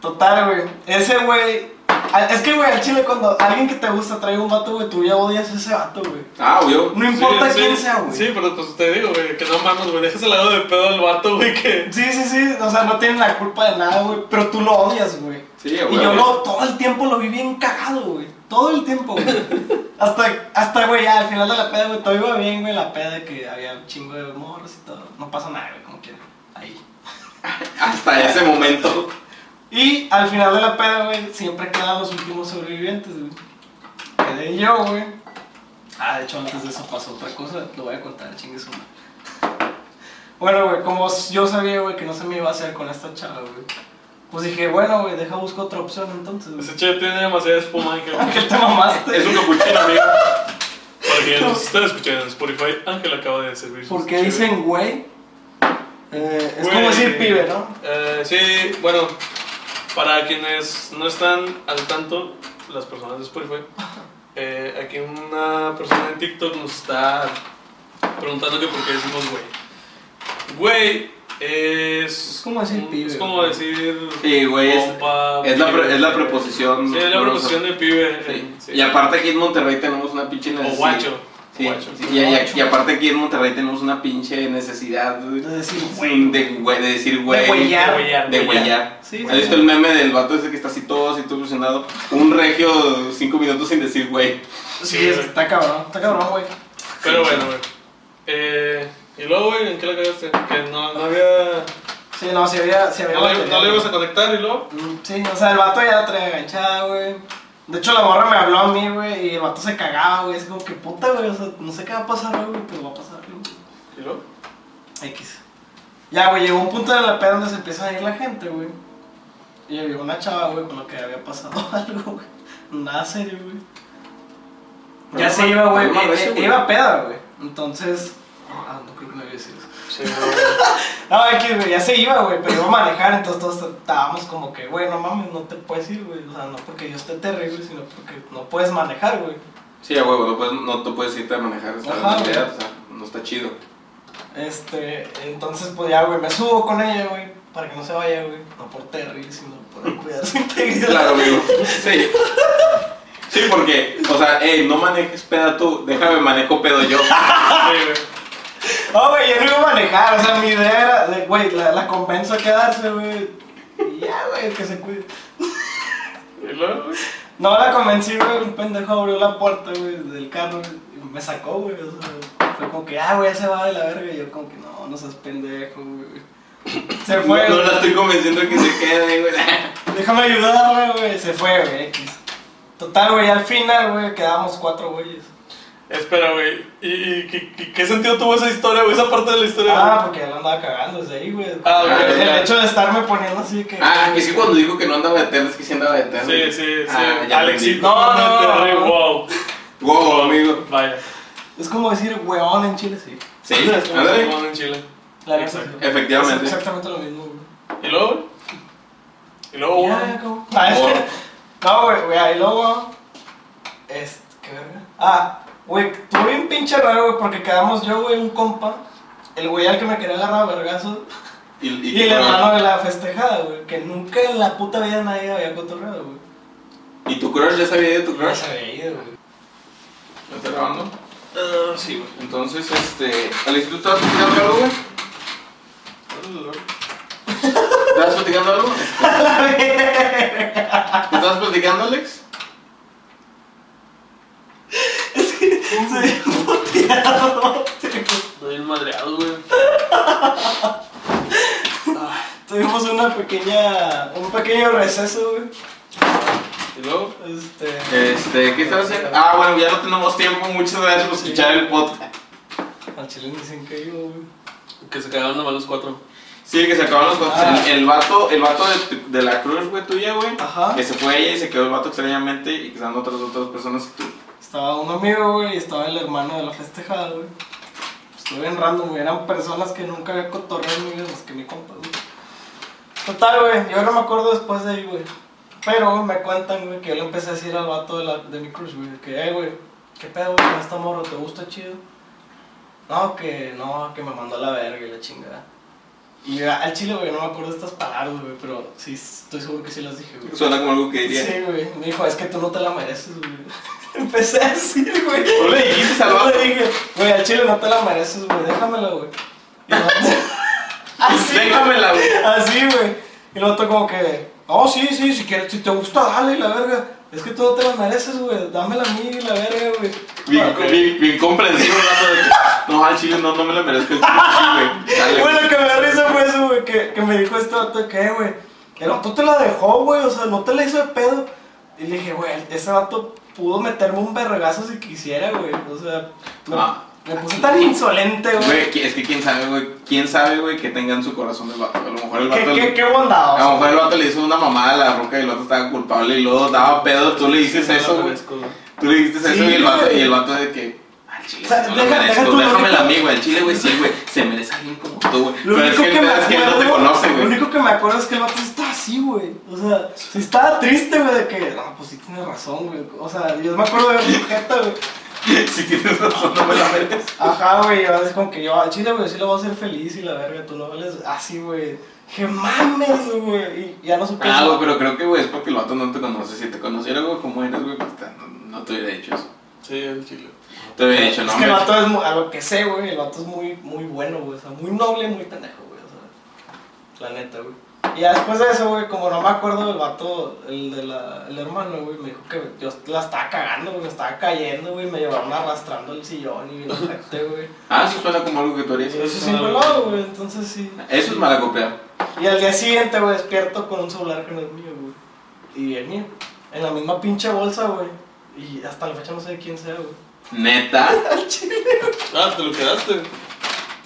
total, güey. Ese güey. A- Es que, güey, al chile, cuando alguien que te gusta trae un vato, güey, tú ya odias a ese vato, güey. Ah, obvio. No importa Sí, quién sí. sea, güey. Sí, pero pues te digo, güey, que no mames, güey, dejas el lado de pedo al vato, güey, que... Sí, sí, sí, o sea, no tienen la culpa de nada, güey, pero tú lo odias, güey. Sí, Y güey. yo lo, todo el tiempo lo vi bien cagado, güey. Todo el tiempo, güey. hasta, hasta, güey, ya al final de la peda, güey, todo iba bien, güey, la peda de que había un chingo de morros y todo. No pasa nada, güey, como quiera. Ahí. Hasta ese momento. Y al final de la peda, güey, siempre quedan los últimos sobrevivientes, güey. Quedé yo, güey. Ah, de hecho, antes de eso pasó otra cosa, lo voy a contar, chingue su madre. Bueno, güey, como yo sabía, güey, que no se me iba a hacer con esta chava, güey. Pues dije, bueno, güey, deja busco otra opción entonces, güey. Ese che tiene demasiada espuma, Ángel. ¿Qué te mamaste? Es un capuchino, amigo. Nos están escuchando en Spotify, Ángel acaba de servir ¿Por qué dicen güey? Eh, es Güey. como decir pibe, ¿no? Eh, sí, bueno, para quienes no están al tanto, las personas de Spotify, eh, aquí una persona en TikTok nos está preguntando que por qué decimos güey. Güey es. Es como decir pibe, Es como güey. decir. Sí, güey, es- compa, Es la, pre- pibe. es la preposición. Sí, es la preposición de pibe. Sí. sí. Y aparte aquí en Monterrey tenemos una pinche O necesidad. guacho. Sí, guacho. sí, y, y- y aparte aquí en Monterrey tenemos una pinche necesidad de, De decir de, güey, de decir güey. De. Sí, ¿Has visto el meme del vato ese que está así todo, así todo ilusionado? Un regio cinco minutos sin decir güey. Sí, Sí, es- güey. está cabrón, está cabrón, güey. Pero bueno, güey. Eh, y luego, güey, ¿en qué la cagaste? Que no, no había. Sí, no, si había, si había No le, material, no le ibas a conectar y luego. Mm, Sí, o sea, el vato ya la traía enganchada, güey. De hecho, la morra me habló a mí, güey, y el vato se cagaba, güey. Es como que puta, güey, o sea, no sé qué va a pasar, güey, pero va a pasar, güey. ¿Y luego? X. Ya, güey, llegó un punto de la peda donde se empieza a ir la gente, güey. Y había una chava, güey, con lo que había pasado algo, güey. Nada serio, güey. Ya se iba, eh, eh, güey. Iba a peda, güey. Entonces. Ah, no creo que no iba a decir eso. Sí. No, X, güey, ya se iba, güey, pero iba a manejar, entonces todos estábamos como que, güey, no mames, no te puedes ir, güey. O sea, no porque yo esté terrible, sino porque no puedes manejar, güey. Sí, a huevo, no, puedes, no te puedes irte a manejar Ajá, o sea, no está chido. Este, entonces, pues ya, güey, me subo con ella, güey, para que no se vaya, güey. No por Terry, sino por cuidar su integridad. Claro, amigo. Sí. Sí, porque, o sea, hey, no manejes peda tú, déjame manejo pedo yo. Sí, güey. No, güey, yo no iba a manejar, o sea, mi idea era, de, güey, la, la convenzo a quedarse, güey. Y ya, güey, que se cuide. ¿Y luego, güey? No la convencí, güey, un pendejo abrió la puerta, güey, del carro y me sacó, güey, o sea, fue como que, ah, güey, ya se va de la verga, y yo como que, no, no seas pendejo, güey. Se No, fue, no güey. la estoy convenciendo que se quede, güey. déjame ayudarle, güey, se fue, güey. Total, güey, al final, güey, quedamos cuatro güeyes. Espera, güey. ¿Y, y qué, qué- qué sentido tuvo esa historia, güey? Esa parte de la historia. Ah, güey? porque ya la andaba cagando desde ahí, güey. Ah, ok, el, ya. hecho de estarme poniendo así que... Ah, que sí, cuando dijo que no andaba de eterno, es que sí andaba de eterno. Sí, sí, sí. Ah, Alexito. No, no, no, wow. Wow, amigo. Vaya. Es como decir weón en Chile, sí. Sí, Es como se llama en Chile. La neta, Exacto. sí. Efectivamente. Es exactamente lo mismo, güey. ¿Y luego? güey? ¿Y luego? Ya, güey? ¿cómo? Ah, No, güey, güey, y luego. Este, ¿qué verga? Ah, güey, estuvo bien pinche raro, güey, porque quedamos yo, güey, un compa, el güey al que me quería agarrar a vergazos, Y, y el hermano de la festejada, güey, que nunca en la puta vida nadie había cotorreado, güey. ¿Y tu crush ya sabía de tu Ya crush? se había ido, güey. ¿Me está grabando? Ah, sí, güey. Entonces, este. Alex, ¿tú estabas platicando algo, güey? ¿Estabas platicando algo? ¿Te estabas platicando, Alex? Que se puteado. Estoy bien madreado, güey. Tuvimos una pequeña, un pequeño receso, güey. ¿Y luego? Este, Este, ¿qué estás haciendo? Ah, bueno, ya no tenemos tiempo. Muchas gracias por escuchar el podcast. al chile me dicen que yo, güey. Que se cagaron nomás los cuatro. Sí, que se acabaron los cuentos. Ah. El, el vato, el vato de, la cruz, güey, tuya, güey. Ajá. Que se fue ella y se quedó el vato extrañamente y que estaban otras otras personas y tú. Estaba un amigo, güey, y estaba el hermano de la festejada, güey. Estuve bien random, güey. Eran personas que nunca había cotorreado en mi vida, más que mi compa, güey. Total, güey, yo no me acuerdo después de ahí, güey. Pero güey, me cuentan, güey, que yo le empecé a decir al vato de, la, de mi crush, güey, que, eh, güey, ¿qué pedo, güey, con esta morra? ¿Te gusta chido? No, que no, que me mandó a la verga y la chingada. Y al chile, güey, no me acuerdo de estas palabras, güey, pero sí, estoy seguro que sí las dije, güey. Suena como algo que diría. Sí, güey. Me dijo, es que tú no te la mereces, güey. Empecé a decir, güey. ¿Tú le dijiste al vato? dije, güey, al chile no te la mereces, güey. Déjamela, güey. Y el vato- Así. Déjamela, güey. Así, güey. Y el otro como que, oh, sí, sí, si quieres, si te gusta, dale, la verga. Es que tú no te la mereces, güey. Dámela a mí, la verga, güey. Bien, bien, bien comprensivo el vato de que, No, al chile no, no me lo merezco. Sí, güey. Dale, Güey, güey. lo que me da risa fue eso, güey, que, que me dijo este vato que, "Eh, güey, el vato te la dejó, güey, o sea, no te la hizo de pedo. Y le dije, güey, ese vato pudo meterme un vergazo si quisiera, güey, o sea, me, Ah. me puse tan insolente, güey. Güey, es que quién sabe, güey. Quién sabe, güey, que tenga en su corazón el vato. A lo mejor el Qué, vato. qué, qué A lo mejor el vato le hizo una mamada a la roca y el vato estaba culpable y luego daba pedo. Tú le dices Sí, eso, güey. Tú le eso Sí, y el vato, y el vato de que. al chile, O sea, no deja- deja tú lo déjamelo único- a mí, güey. Al chile, güey, sí, güey. Se merece a alguien como tú, güey. Lo Pero es único que, que, el me pedo es que no te acuerdo, conoce, lo güey. único que me acuerdo es que el vato está así, güey. O sea, si estaba triste, güey, de que, no, pues sí tienes razón, güey. O sea, yo me acuerdo de su jeta, güey. Si tienes razón, no me la metes. Ajá, güey, yo es como que yo al chile, güey, sí lo voy a hacer feliz y la verga, tú no vales así, güey. Que mames, güey. Y ya no supe. Ah, güey, pero creo que, güey, es porque el vato no te conoce. Si te conociera, güey, como eres, güey, pues no, no te hubiera dicho eso. Sí, el chile. Te hubiera dicho, no, es que el vato es, a lo que sé, güey, el vato es muy, muy bueno, güey. O sea, muy noble, muy pendejo, güey. O sea, la neta, güey. Y ya después de eso, güey, como no me acuerdo del vato, el de la, el hermano, güey, me dijo que yo la estaba cagando, güey, me estaba cayendo, güey, me llevaron arrastrando el sillón y bien ojete, güey. Ah, eso suena como algo que tú harías. eso sí me lo güey, entonces sí. Eso es malacopear. Y al día siguiente, güey, despierto con un celular que no es mío, güey. Y el mío. En la misma pinche bolsa, güey. Y hasta la fecha no sé de quién sea, güey. Neta. Al chile. Ah, te lo quedaste.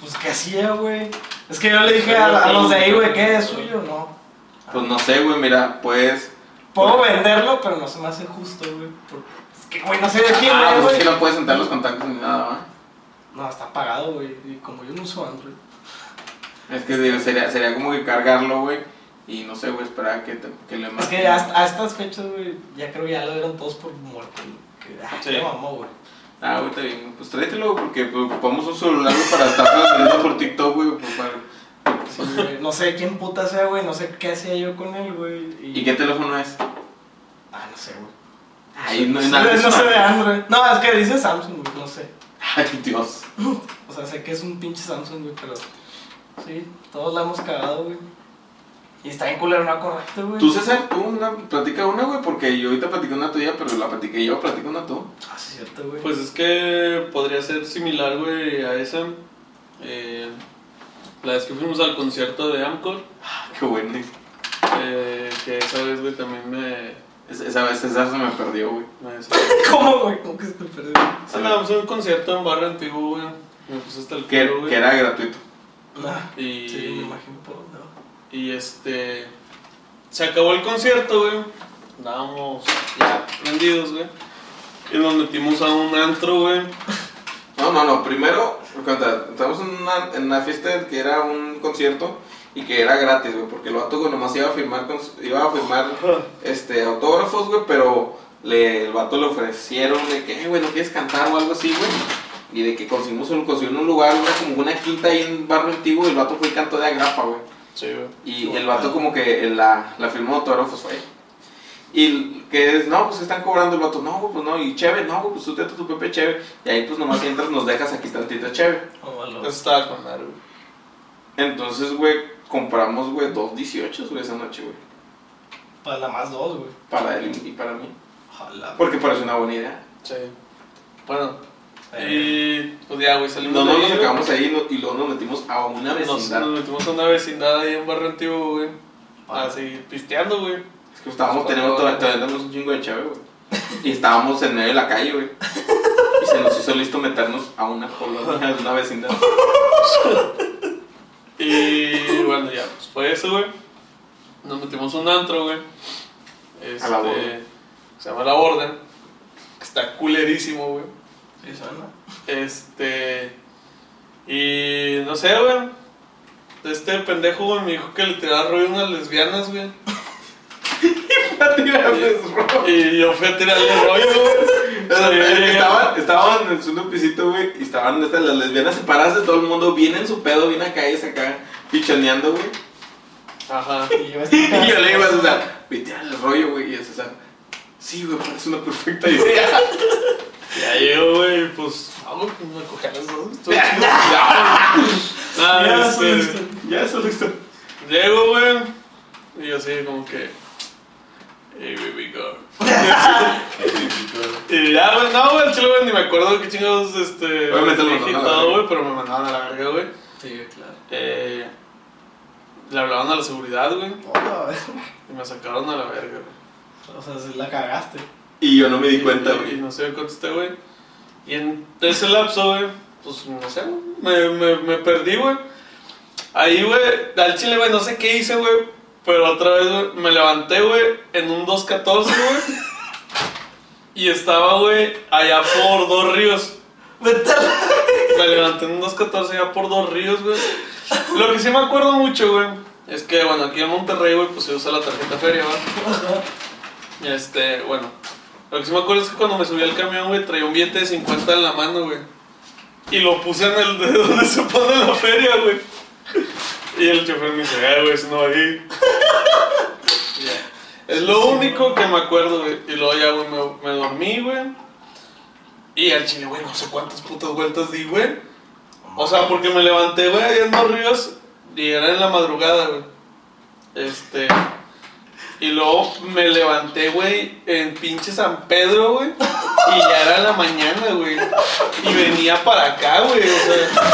Pues, ¿qué hacía, güey? Es que yo le dije a, a los de ahí, güey, ¿qué es suyo? No. Pues no sé, güey, mira, pues. Puedo venderlo, pero no se me hace justo, güey. por- Es que, güey, no sé de quién Ah, es, pues güey. es que no puedes entrar los contactos ni nada, ¿va? No, está apagado, güey. Y como yo no uso Android. Es que digo, sería, sería como que cargarlo, güey. Y no sé, güey, esperar a que, te, que le Es manden. que a estas fechas, güey, ya creo ya lo dieron todos por muerto. Que, ah, Sí. qué mamó, güey. Ah, güey, está bien. Pues tráetelo, porque pues, ocupamos un celular güey, para estar transmitiendo por TikTok, güey. pues, para- Sí, güey. No sé quién puta sea, güey. No sé qué hacía yo con él, güey. ¿Y qué teléfono es? Ah, no sé, güey. Ay, no hay sé, nada. no sé de Android. No, es que dice Samsung, güey. No sé. Ay, Dios. O sea, sé que es un pinche Samsung, güey, pero. Sí, todos la hemos cagado, güey. Y está bien culero, no acordarte, güey. Tú, César, tú una, platica una, güey, porque yo ahorita platiqué una tuya, pero la platiqué yo, platica una tú. Ah, sí, cierto, güey. Pues es que podría ser similar, güey, a esa. Eh, la vez que fuimos al concierto de Amcor, Qué bueno. eh, que esa vez, güey, también me... Es- Esa vez César se me perdió, güey. ¿Cómo, güey? ¿Cómo que se te perdió? Andábamos en un concierto en Barrio Antiguo, güey. Me puse hasta el Que, culo, güey. que era gratuito. Nah. Y, Sí, me imagino por dónde va. Y este... Se acabó el concierto, güey. Andábamos ya prendidos, güey. Y nos metimos a un antro, güey. No, no, no. Primero, cuenta, estábamos en una, en una fiesta que era un concierto y que era gratis, güey, porque el vato güey, nomás iba a firmar, con iba a firmar este, autógrafos, güey, pero le, el vato le ofrecieron de que, "Eh, güey, ¿no quieres cantar o algo así, güey? Y de que conseguimos un, consiguieron un lugar, una, como una quinta ahí en Barrio Antiguo y el vato fue y cantó de agrapa, güey. Sí, güey. Y el vato como que la, la firmó de autógrafos fue. Y que es, no, pues están cobrando el vato, no, güey, pues no, y chévere, no, güey, pues tú te tu Pepe chévere. Y ahí pues nomás entras, nos dejas aquí chévere. Oh. Eso estaba con madre, güey. Entonces, güey, compramos, güey, dos 18, güey, esa noche, güey. Para la más dos, güey. Para él y para mí. Ojalá. Porque parece una buena idea. Sí. Bueno, Eh, y pues ya, güey, salimos No, no nos acabamos ahí no- y luego nos metimos a una Nos, vecindad. nos metimos a una vecindad ahí en Barrio Antiguo, güey. A seguir pisteando, güey. Es que estábamos teniendo, cuando- todavía tenemos un chingo de chévere, güey. Y estábamos en medio de la calle, güey. Y se nos hizo listo meternos a una colonia, a una vecindad. Y bueno, ya, pues fue eso, güey. Nos metimos a un antro, güey. Este, A la Borden. Se llama La Orden. Está culerísimo, güey. Sí, suena. Este. Y no sé, güey. Este pendejo, güey, me dijo que le tiraba rollo a unas lesbianas, güey. Y yo fui a tirarle rollo, güey. O sea, yo llegué- estaban, estaban en su pisito, güey, y estaban estas, las lesbianas separadas de todo el mundo, bien en su pedo, bien acá, ellas acá, pichoneando, güey. Ajá. Y yo, Y yo le digo a César, güey, tírale el rollo, güey, y a César, sí, güey, parece una perfecta idea. Ya llegó, güey, pues. Vamos, me cogí a las dos. Estuvo Ya, chido. ya, Ah, Ya, este, sí, ya, eso listo. Llego, güey. Y yo así como que. Hey, baby girl. y ya, güey, no, güey, el chile, güey, ni me acuerdo qué chingados, este. Y mandaron a todo, verga. güey, pero me mandaban a la verga, güey. Sí, claro. Eh, le hablaban a la seguridad, güey. Hola, Y me sacaron a la verga, güey. O sea, la cagaste. Y yo no me di Y- cuenta, y, y güey. no sé, contesté, güey. Y en ese lapso, güey, pues no sé, güey, me, me, me perdí, güey. Ahí, güey, al chile, güey, no sé qué hice, güey. Pero otra vez, güey, me levanté, güey, en un 214, güey. Y estaba, güey, allá por dos ríos. Me levanté en un 2.14 ya por dos ríos, güey. Lo que sí me acuerdo mucho, güey, es que, bueno, aquí en Monterrey, güey, pues se usa la tarjeta feria, ¿va? Este, bueno. Lo que sí me acuerdo es que cuando me subí al camión, güey, traía un billete de 50 en la mano, güey. Y lo puse en el de donde se pone la feria, güey. Y el chofer me dice, eh, güey, eso no va ahí. Es lo único que me acuerdo, güey. Y luego ya, güey, me, me dormí, güey. Y al chile, güey, no sé cuántas putas vueltas di, güey. O sea, porque me levanté, güey, allá en Dos Ríos y era en la madrugada, güey. Este. Y luego me levanté, güey, en pinche San Pedro, güey. Y ya era la mañana, güey. Y venía para acá, güey. O sea.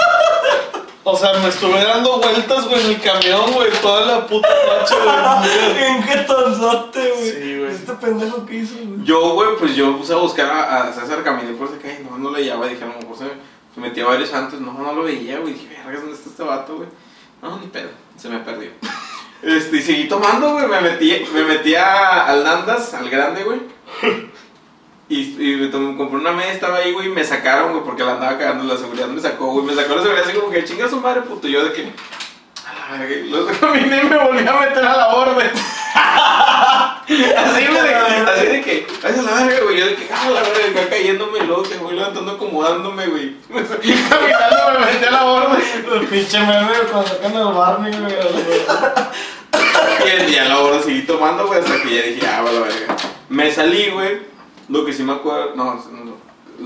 O sea, me estuve dando vueltas, güey, en el camión, güey, toda la puta noche, güey. En qué tonzote, güey. Sí, güey. Este pendejo que hizo, güey. Yo, güey, pues yo puse a buscar a, a César, caminé por ese calle, no, no le hallaba, dije, a lo mejor se, se metía varios antes, no, no lo veía, güey, dije, vergas, ¿dónde está este vato, güey? No, ni pedo, se me perdió. Este, y seguí tomando, güey, me metí, me metí a, al Nandas, al grande, güey. Y, me compré una media, estaba ahí, güey, y me sacaron, güey, porque la andaba cagando, la seguridad me sacó, güey, me sacó la seguridad así como que chinga su madre, puto, yo de que... A la verga, luego caminé y me volví a meter a la orden. Así, güey, de, así de que, ay, a la verga, güey, yo de que, ah, la verga, acá cayéndome, y luego que voy levantando, acomodándome, güey. Caminando, me metí a la. El pinche meme cuando sacan el Barney, güey. Y ya la hora seguí tomando, güey, hasta que ya dije, ah, va la verga. Me salí, güey, lo que sí me acuerdo, no, no,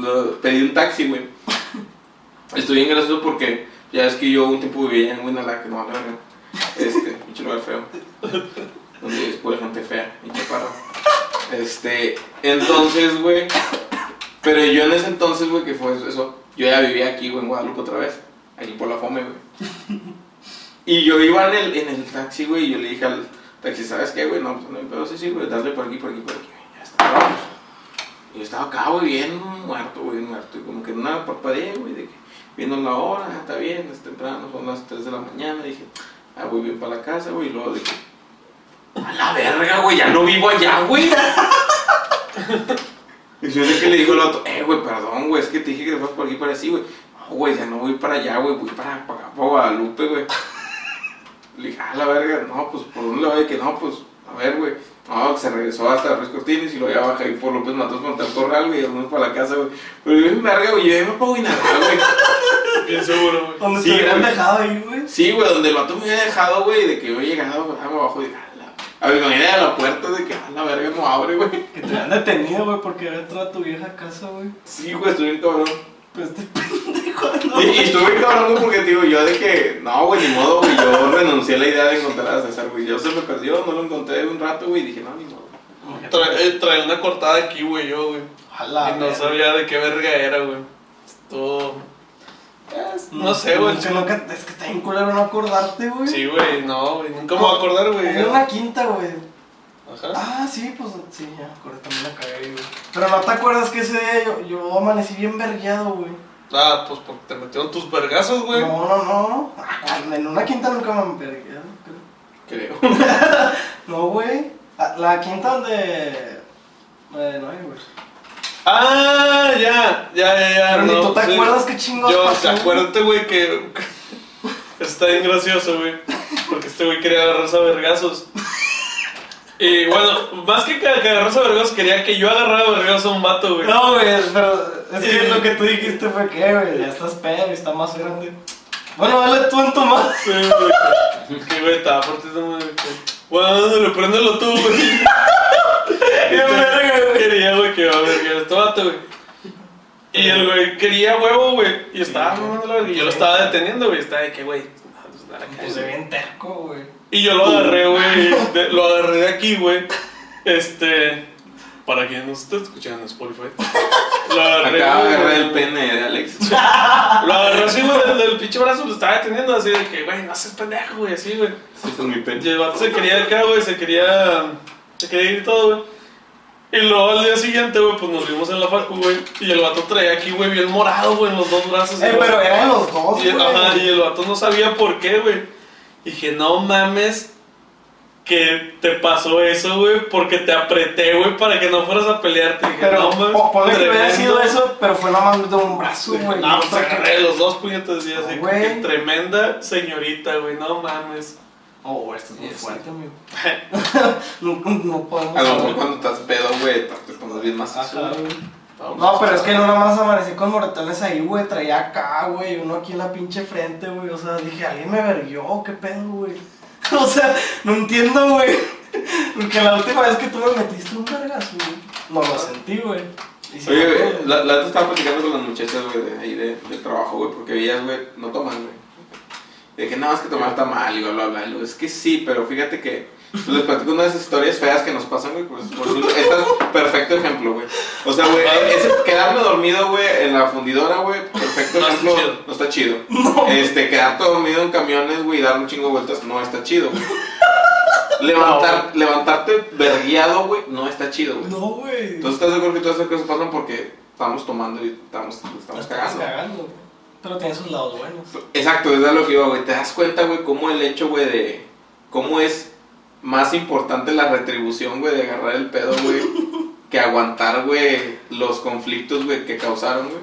lo- pedí un taxi, güey. Estoy bien gracioso porque ya es que yo un tiempo vivía en Winala, que no, la verga. Este, pinche lugar feo. Donde después gente fea, y chaparro. Este, entonces, güey. Pero yo en ese entonces, güey, que fue eso, yo ya vivía aquí, güey, en Guadalupe otra vez. Aquí por la fome, güey. Y yo iba en el, en el taxi, güey, y yo le dije al taxi, ¿sabes qué, güey? No, pues no pedo, sí, sí, güey, darle por aquí, por aquí, por aquí. Ya está, vamos. Y yo estaba acá, güey, bien muerto, güey, muerto. Y como que nada, parpadeé, güey, de que viendo la hora, ah, está bien, es temprano, son las 3 de la mañana. Dije, ah, voy bien para la casa, güey, y luego dije, a la verga, güey, ya no vivo allá, güey. Y yo de que le digo al otro, eh, güey, perdón, güey, es que te dije que te fueras por aquí para así, güey. No, güey, ya no voy para allá, güey, voy para, para acá, para Guadalupe, güey. Le dije, ah, la verga, no, pues, ¿por dónde le voy? Que no, pues, a ver, güey. No, que se regresó hasta Ruiz Cortines y luego ya bajé ahí por López Matos con el corral, güey, y nos fuimos para la casa, güey. Pero yo, verga, güey, yo ya me pago nada, güey. Bien seguro, güey. Donde Sí, te hubieran dejado ahí, güey. Sí, güey, donde el vato me había dejado, güey, de que yo he llegado, bajamos abajo y. A ver, cuando llegué a la puerta, de que, ah, la verga, no abre, güey. Que te habían detenido, güey, porque había entrado a tu vieja casa, güey. Sí, güey, estoy bien cabrón. Pues este pendejo, no. Y, y estuve bien cabrón güey, porque, digo, yo de que, no, güey, ni modo, güey, yo renuncié a la idea de encontrar a César, güey. Yo se me perdió, no lo encontré un rato, güey, y dije, no, ni modo. Eh, traía una cortada aquí, güey, yo, güey. Ojalá. Y no sabía de qué verga era, güey. Todo. Es- no sé, güey. Es que nunca- es que está bien culero no acordarte, güey. Sí, güey, no, güey. Nunca me voy a acordar, güey. En una quinta, güey. Ajá. Ah, sí, pues sí, ya me acordé, también la cagué, güey. Pero no te acuerdas que ese día yo, yo amanecí bien vergueado, güey. Ah, pues porque te metieron tus vergazos, güey. No, no, no. Ah, En una quinta nunca me han vergueado, creo. Creo. No, güey. Ah, La quinta donde. Eh, no hay, güey. Ah, ya, ya, ya, ya. Pero ni no, tú te sí. acuerdas qué chingados Yo, pasó, acuérdate, güey, que. Está bien gracioso, güey. Porque este güey quería agarrarse a vergazos. Y bueno, más que que agarrarse a vergazos, quería que yo agarrara a vergazos a un vato, güey. No, güey, pero es que lo que tú dijiste fue que, güey, ya estás pedo y está más grande. Bueno, dale tú en tu más. Sí, güey. Que güey, estaba partiendo, güey. que- Bueno, ándale, préndelo tú, güey. Qué verga, güey. Quería, güey, que iba a ver que este vato, güey. Y el güey quería huevo, güey. Y estaba verga, Y yo lo estaba deteniendo, güey. Estaba de que, güey. no, pues, Pues se bien terco, güey. Y yo lo agarré, güey. Lo agarré de aquí, güey. Este. Para quien nos esté escuchando en Spotify. Agarré. Acaba de agarrar el pene de Alex. Lo agarré así, güey, del, del pinche brazo. Lo estaba deteniendo así de que, güey, no seas pendejo, güey. Así, güey. Ese es mi Y pene. el vato se quería acá, güey, se quería. Se quería ir y todo, güey. Y luego al día siguiente, güey, pues nos vimos en la facu, güey. Y el vato traía aquí, güey, bien morado, güey, en los dos brazos. Eh, pero eran los dos, Y, güey. ajá, y el vato no sabía por qué, güey. Y dije, no mames. Que te pasó eso, güey, porque te apreté, güey, para que no fueras a pelear. Te dije, Pero, no mames. po- ponle que hubiera tremendo". sido eso, pero fue nomás de un brazo, güey. No, pues que- agarré los dos puñetes y así, Güey. que tremenda señorita, güey, no mames. Oh, esto es muy Sí, sí. fuerte, amigo. no, no podemos. A lo mejor cuando estás pedo, güey, te pones bien más. Vamos. No, pero es que no nomás amanecí con moretones ahí, güey. Traía acá, güey. Uno aquí en la pinche frente, güey. O sea, dije, ¿alguien me verguió? ¿Qué pedo, güey? O sea, no entiendo, güey. Porque la última vez que tú me metiste un vergazo, güey. No lo sentí, güey. Me Oye, güey, la, la otra estaba platicando con las muchachas, güey, de ahí de, del trabajo, güey, porque ellas, güey, no toman, güey. De que no, es que tomar está mal y bla, bla, bla. Y luego, es que sí, pero fíjate que les platico una de esas historias feas que nos pasan, güey. Pues, por su- este es perfecto ejemplo, güey. O sea, güey, ese quedarme dormido, güey, en la fundidora, güey, perfecto No está ejemplo. chido. No está chido. Este, quedarte dormido en camiones, güey, y dar un chingo de vueltas, no está chido, güey. Levantar, levantarte vergueado, güey, no está chido, güey. No, güey. Entonces, ¿estás de acuerdo que todas esas cosas pasan porque estamos tomando y estamos, estamos cagando? cagando. Pero tiene sus lados buenos. Exacto, es lo que iba, güey. Te das cuenta, güey, cómo el hecho, güey, de. cómo es más importante la retribución, güey, de agarrar el pedo, güey, que aguantar, güey, los conflictos, güey, que causaron, güey.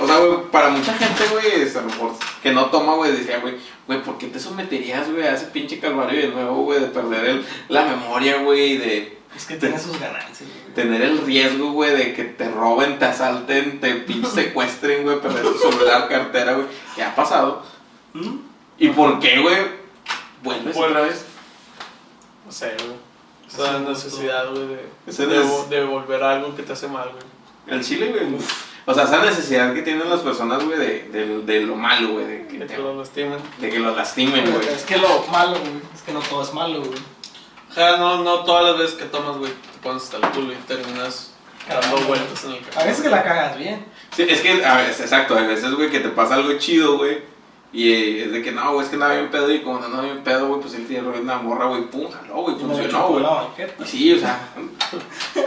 O sea, güey, para mucha gente, güey, a lo mejor que no toma, güey, decía, güey, güey, ¿por qué te someterías, güey, a ese pinche calvario de nuevo, güey, de perder el, la memoria, güey, de Es que tiene sus ganancias, güey. tener el riesgo, güey, de que te roben, te asalten, te pinche secuestren, güey, perder tu celular, cartera, güey. ¿Qué ha pasado? ¿Mm? ¿Y por qué, güey? Vuelves Vuelves. No sé, güey. Esa Sí, necesidad, güey, de, de, des- de volver a algo que te hace mal, güey. El chile, güey. O sea, esa necesidad que tienen las personas, güey, de, de, de lo malo, güey, de, que Que te- lo lastiman. de que los lastimen, güey. Es que lo malo, güey. Es que no todo es malo, güey. Ja, no, no todas las veces que tomas, güey, te pones hasta el culo y terminas dando vueltas en el A veces que la cagas bien. Sí, es que, a veces, exacto, a veces, güey, que te pasa algo chido, güey. Y eh, es de que no, güey, es que nada bien pedo. Y como no andaba bien pedo, güey, pues él tiene una morra, güey, pum, jaló, güey, funcionó, güey. Y sí, o sea.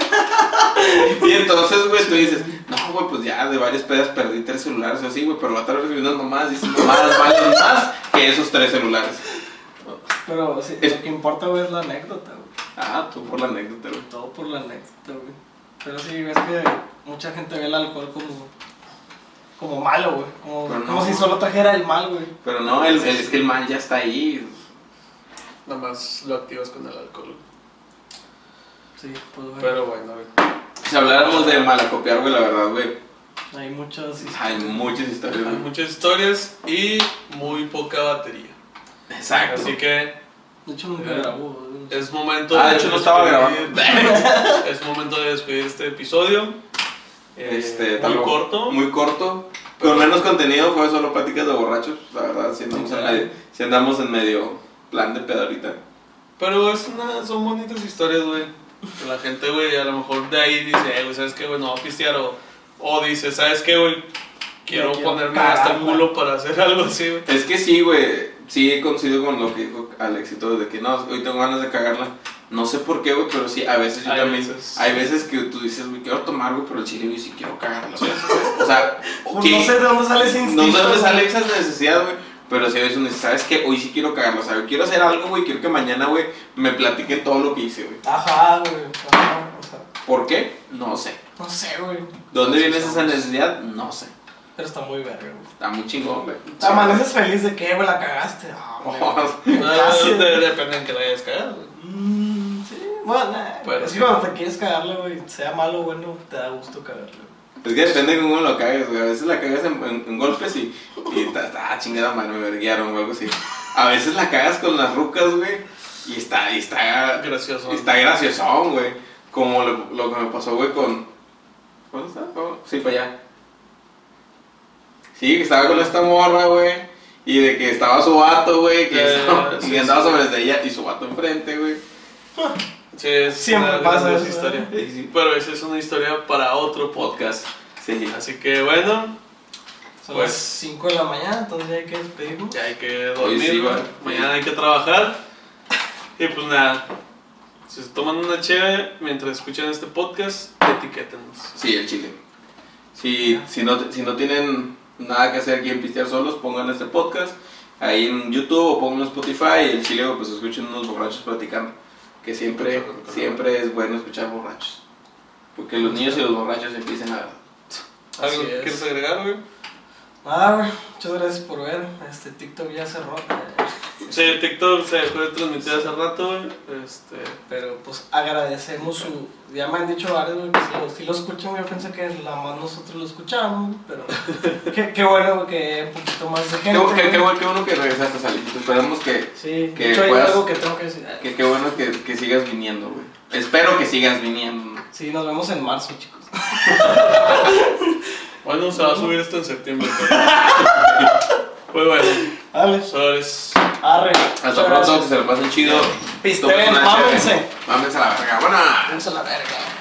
y entonces, güey, tú dices, no, güey, pues ya de varias pedas perdí tres celulares o así, güey, pero otra vez recibí unas mamadas y esas mamadas valen más que esos tres celulares. Pero sí, Es- lo que importa, güey, es la anécdota, güey. Ah, tú por la anécdota, güey. Todo por la anécdota, güey. Pero sí, ves que mucha gente ve el alcohol como, como malo, güey. Como, Pero no. como si solo trajera el mal, güey. Pero no, el, el- es que el mal ya está ahí. Nada más lo activas con el alcohol. Sí, pues, güey. Pero bueno, güey. Si habláramos de malacopiar, güey, la verdad, güey, Hay muchas hay muchas historias, Hay güey. muchas historias y muy poca batería. Exacto. Así que De hecho, nunca Eh, grabó. güey. es momento Ah, de hecho no estaba despedir- es momento de despedir este episodio. Eh, Este, muy tal- corto. Muy corto. Con menos contenido, fue solo pláticas de borrachos. La verdad, si andamos, en medio, si andamos en medio plan de pedo ahorita. Pero es una, son bonitas historias, güey. Que la gente, güey, a lo mejor de ahí dice, eh, güey, ¿sabes qué, güey? No va a pistear. O, o dice, ¿sabes qué, güey? Quiero, quiero ponerme hasta el cagarla". culo para hacer algo así, güey. Es que sí, güey. Sí coincido con lo que dijo Alexito de que no, hoy tengo ganas de cagarla. No sé por qué, güey, pero sí, a veces yo Hay también. veces. Hay veces que tú dices, güey, quiero tomar, güey, pero el chile, güey, sí quiero cagarla. O sea, ¿qué? No sé de dónde sale ese No instinto. sé dónde sale esa necesidad, güey. Pero si a veces ¿sabes qué? Hoy sí quiero cagarla. O sea, yo quiero hacer algo, güey. Quiero que mañana, güey, me platiquen todo lo que hice, güey. Ajá, güey. Ajá, o sea, ¿Por qué? No sé. no sé, güey. ¿Dónde Sí, viene esa necesidad? No sé. Pero está muy verga, güey. Está muy chingón, güey. Te amaneces feliz de que, güey, la cagaste. Güey. Ah, Gracias. de- Depende en que la hayas cagado, güey. Mm, sí, bueno, nah, es que cuando te quieres cagarle, güey, sea malo o bueno, te da gusto cagarle. güey. Es que depende de cómo lo cagues, güey. A veces la cagas en, en- en golpes y, y está, está, ah, chingada madre, me verguiaron o algo así. A veces la cagas con las rucas, güey. Y está, y está, Gracioso. está graciosón, güey. Como lo, lo que me pasó, güey, con. ¿Dónde está? Oh, sí, para allá. Sí, que estaba con esta morra, güey. Y de que estaba su vato, güey. Que, Eh, estaba- sí, y andaba sí. sobre ella y su vato enfrente, güey. Sí, es Siempre pasa eso, historia. Sí, sí. Pero esa es una historia para otro podcast. Sí. Así que bueno, Son Pues- las 5 de la mañana, entonces ya hay que despedirnos. ya hay que dormir, sí, va. mañana hay que trabajar. Y pues nada, si se toman una chévere mientras escuchan este podcast, etiquétenos. Sí, el chile. Si, si, no, si no tienen nada que hacer aquí en Pistear Solos, pongan este podcast. ahí en YouTube o pongan en Spotify y el chile, pues escuchen unos borrachos platicando. Que siempre, siempre es bueno escuchar borrachos. Porque los niños y los borrachos empiezan a... ¿Algo quieres agregar, güey? Ah, güey, muchas gracias por ver. Este TikTok ya cerró. Sí, TikTok se dejó de transmitir hace rato. Este, Pero pues agradecemos su. Ya me han dicho varios, que si lo, si lo escuchan, yo pensé que la más nosotros lo escuchábamos, pero. qué, qué bueno, que un poquito más de Qué, gente. qué- qué güey. bueno, qué bueno que regresaste, Sally. Esperamos que, Sí, que de hecho hay puedas- algo que tengo que decir. que, qué bueno que, que sigas viniendo, güey. Espero que sigas viniendo. Sí, nos vemos en marzo, chicos. bueno, se va a subir esto en septiembre. Pues bueno, Dale, sobres. arre. Hasta muchas pronto, que se lo pasen chido. Una mámense. Mámense a la verga. Buena. Vamos a la verga.